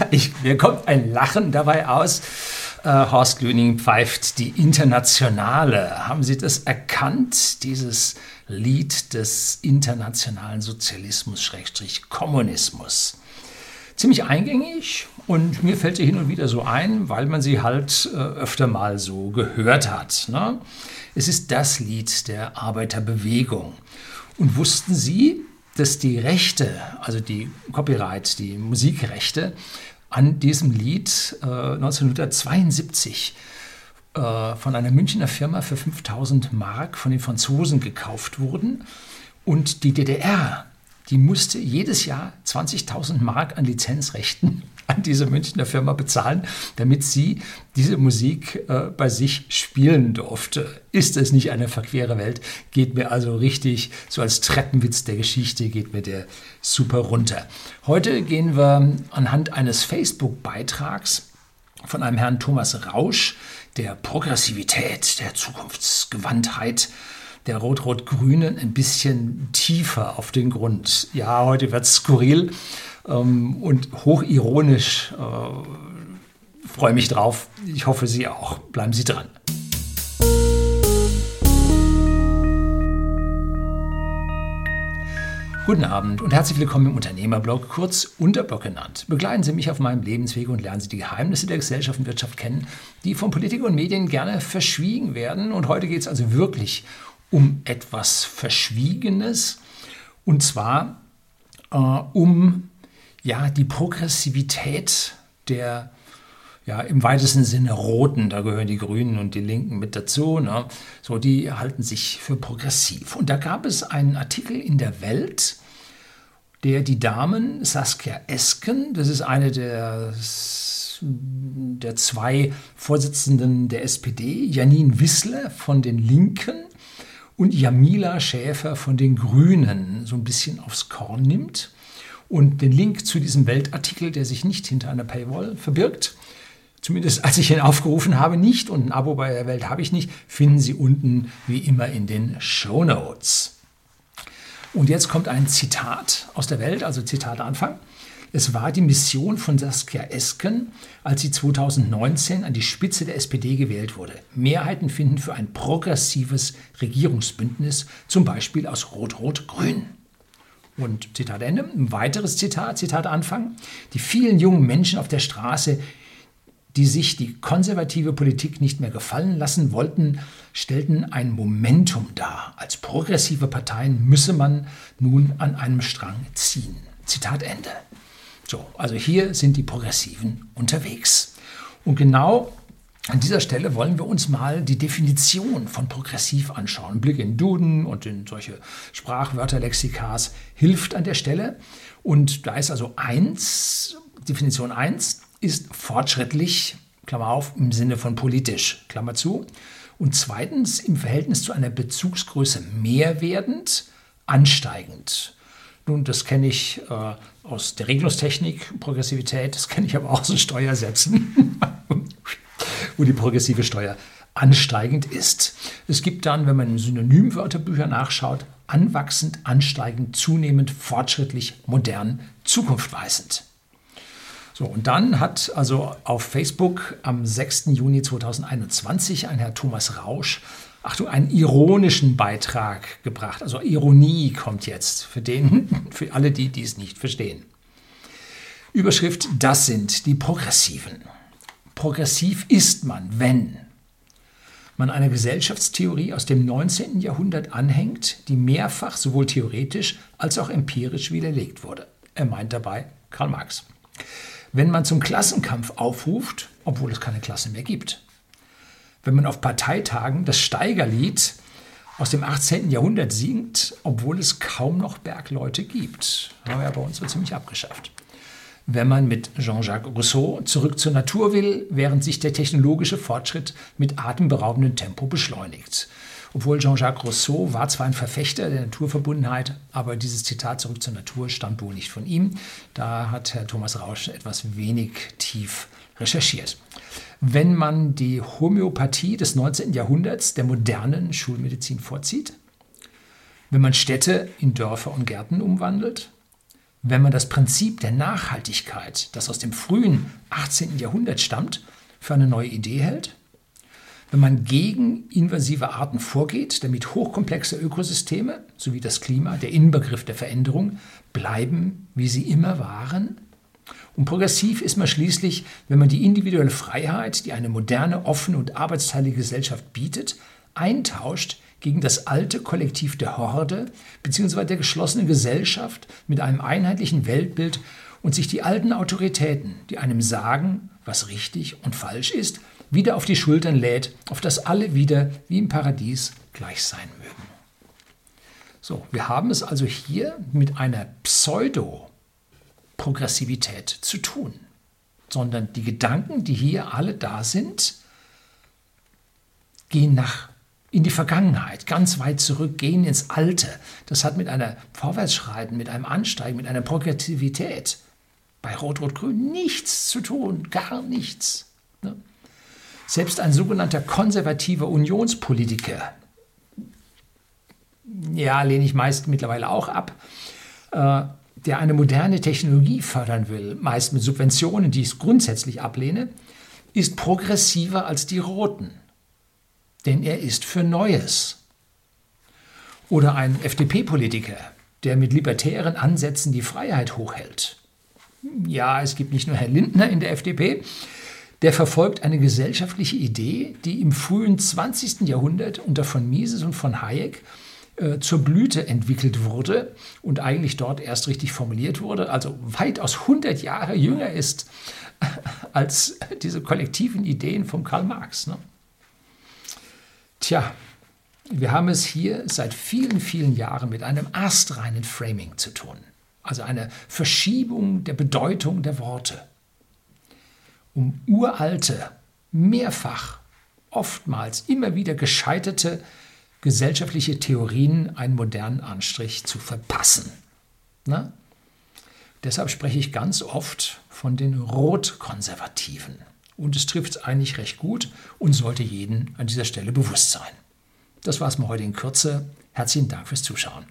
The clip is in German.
ich, mir kommt ein Lachen dabei aus. Äh, Horst Lüning pfeift die Internationale. Haben Sie das erkannt, dieses Lied des internationalen Sozialismus-Kommunismus? Ziemlich eingängig und mir fällt sie hin und wieder so ein, weil man sie halt äh, öfter mal so gehört hat. Ne? Es ist das Lied der Arbeiterbewegung. Und wussten Sie, dass die Rechte, also die Copyright, die Musikrechte an diesem Lied äh, 1972 äh, von einer Münchner Firma für 5000 Mark von den Franzosen gekauft wurden. Und die DDR, die musste jedes Jahr 20.000 Mark an Lizenzrechten an diese Münchner Firma bezahlen, damit sie diese Musik äh, bei sich spielen durfte. Ist es nicht eine verquere Welt? Geht mir also richtig, so als Treppenwitz der Geschichte, geht mir der super runter. Heute gehen wir anhand eines Facebook-Beitrags von einem Herrn Thomas Rausch, der Progressivität, der Zukunftsgewandtheit der Rot-Rot-Grünen ein bisschen tiefer auf den Grund. Ja, heute wird es skurril ähm, und hochironisch. Äh, freue mich drauf. Ich hoffe, Sie auch. Bleiben Sie dran. Guten Abend und herzlich willkommen im Unternehmerblog, kurz Unterblog genannt. Begleiten Sie mich auf meinem Lebensweg und lernen Sie die Geheimnisse der Gesellschaft und Wirtschaft kennen, die von Politik und Medien gerne verschwiegen werden. Und heute geht es also wirklich um etwas Verschwiegenes, und zwar äh, um ja, die Progressivität der ja, im weitesten Sinne Roten, da gehören die Grünen und die Linken mit dazu, ne? so, die halten sich für progressiv. Und da gab es einen Artikel in der Welt, der die Damen Saskia Esken, das ist eine der, der zwei Vorsitzenden der SPD, Janine Wissler von den Linken und Jamila Schäfer von den Grünen so ein bisschen aufs Korn nimmt. Und den Link zu diesem Weltartikel, der sich nicht hinter einer Paywall verbirgt, zumindest als ich ihn aufgerufen habe, nicht und ein Abo bei der Welt habe ich nicht, finden Sie unten wie immer in den Show Notes. Und jetzt kommt ein Zitat aus der Welt, also Zitat Anfang. Es war die Mission von Saskia Esken, als sie 2019 an die Spitze der SPD gewählt wurde. Mehrheiten finden für ein progressives Regierungsbündnis, zum Beispiel aus Rot-Rot-Grün. Und Zitat Ende. Ein weiteres Zitat, Zitat Anfang. Die vielen jungen Menschen auf der Straße, die sich die konservative Politik nicht mehr gefallen lassen wollten, stellten ein Momentum dar. Als progressive Parteien müsse man nun an einem Strang ziehen. Zitat Ende. So, also hier sind die Progressiven unterwegs. Und genau an dieser Stelle wollen wir uns mal die Definition von progressiv anschauen. Ein Blick in Duden und in solche Sprachwörterlexikas hilft an der Stelle. Und da ist also eins, Definition 1 ist fortschrittlich, Klammer auf, im Sinne von politisch, Klammer zu. Und zweitens im Verhältnis zu einer Bezugsgröße mehr werdend, ansteigend. Nun, das kenne ich äh, aus der Regelungstechnik, Progressivität, das kenne ich aber auch aus den Steuersätzen. wo die progressive Steuer ansteigend ist. Es gibt dann, wenn man in Synonymwörterbüchern nachschaut, anwachsend, ansteigend, zunehmend, fortschrittlich, modern, zukunftweisend. So, und dann hat also auf Facebook am 6. Juni 2021 ein Herr Thomas Rausch, Achtung, einen ironischen Beitrag gebracht. Also Ironie kommt jetzt für, den, für alle die, die es nicht verstehen. Überschrift, das sind die Progressiven. Progressiv ist man, wenn man einer Gesellschaftstheorie aus dem 19. Jahrhundert anhängt, die mehrfach sowohl theoretisch als auch empirisch widerlegt wurde. Er meint dabei Karl Marx. Wenn man zum Klassenkampf aufruft, obwohl es keine Klasse mehr gibt. Wenn man auf Parteitagen das Steigerlied aus dem 18. Jahrhundert singt, obwohl es kaum noch Bergleute gibt. Haben wir ja bei uns so ziemlich abgeschafft wenn man mit Jean-Jacques Rousseau zurück zur Natur will, während sich der technologische Fortschritt mit atemberaubendem Tempo beschleunigt. Obwohl Jean-Jacques Rousseau war zwar ein Verfechter der Naturverbundenheit, aber dieses Zitat zurück zur Natur stammt wohl nicht von ihm. Da hat Herr Thomas Rausch etwas wenig tief recherchiert. Wenn man die Homöopathie des 19. Jahrhunderts der modernen Schulmedizin vorzieht, wenn man Städte in Dörfer und Gärten umwandelt, wenn man das Prinzip der Nachhaltigkeit, das aus dem frühen 18. Jahrhundert stammt, für eine neue Idee hält? Wenn man gegen invasive Arten vorgeht, damit hochkomplexe Ökosysteme sowie das Klima, der Inbegriff der Veränderung, bleiben, wie sie immer waren? Und progressiv ist man schließlich, wenn man die individuelle Freiheit, die eine moderne, offene und arbeitsteilige Gesellschaft bietet, eintauscht gegen das alte Kollektiv der Horde bzw. der geschlossenen Gesellschaft mit einem einheitlichen Weltbild und sich die alten Autoritäten, die einem sagen, was richtig und falsch ist, wieder auf die Schultern lädt, auf das alle wieder wie im Paradies gleich sein mögen. So, wir haben es also hier mit einer Pseudo-Progressivität zu tun, sondern die Gedanken, die hier alle da sind, gehen nach in die Vergangenheit, ganz weit zurück, gehen ins Alte. Das hat mit einer Vorwärtsschreiten, mit einem Ansteigen, mit einer Progressivität bei Rot-Rot-Grün nichts zu tun, gar nichts. Ne? Selbst ein sogenannter konservativer Unionspolitiker, ja, lehne ich meist mittlerweile auch ab, äh, der eine moderne Technologie fördern will, meist mit Subventionen, die ich grundsätzlich ablehne, ist progressiver als die Roten denn er ist für Neues. Oder ein FDP-Politiker, der mit libertären Ansätzen die Freiheit hochhält. Ja, es gibt nicht nur Herrn Lindner in der FDP, der verfolgt eine gesellschaftliche Idee, die im frühen 20. Jahrhundert unter von Mises und von Hayek äh, zur Blüte entwickelt wurde und eigentlich dort erst richtig formuliert wurde, also weitaus 100 Jahre jünger ist als diese kollektiven Ideen von Karl Marx. Ne? Tja, wir haben es hier seit vielen, vielen Jahren mit einem astreinen Framing zu tun, also einer Verschiebung der Bedeutung der Worte, um uralte, mehrfach, oftmals immer wieder gescheiterte gesellschaftliche Theorien einen modernen Anstrich zu verpassen. Na? Deshalb spreche ich ganz oft von den Rotkonservativen und es trifft es eigentlich recht gut und sollte jeden an dieser Stelle bewusst sein. Das war es mal heute in Kürze. Herzlichen Dank fürs Zuschauen.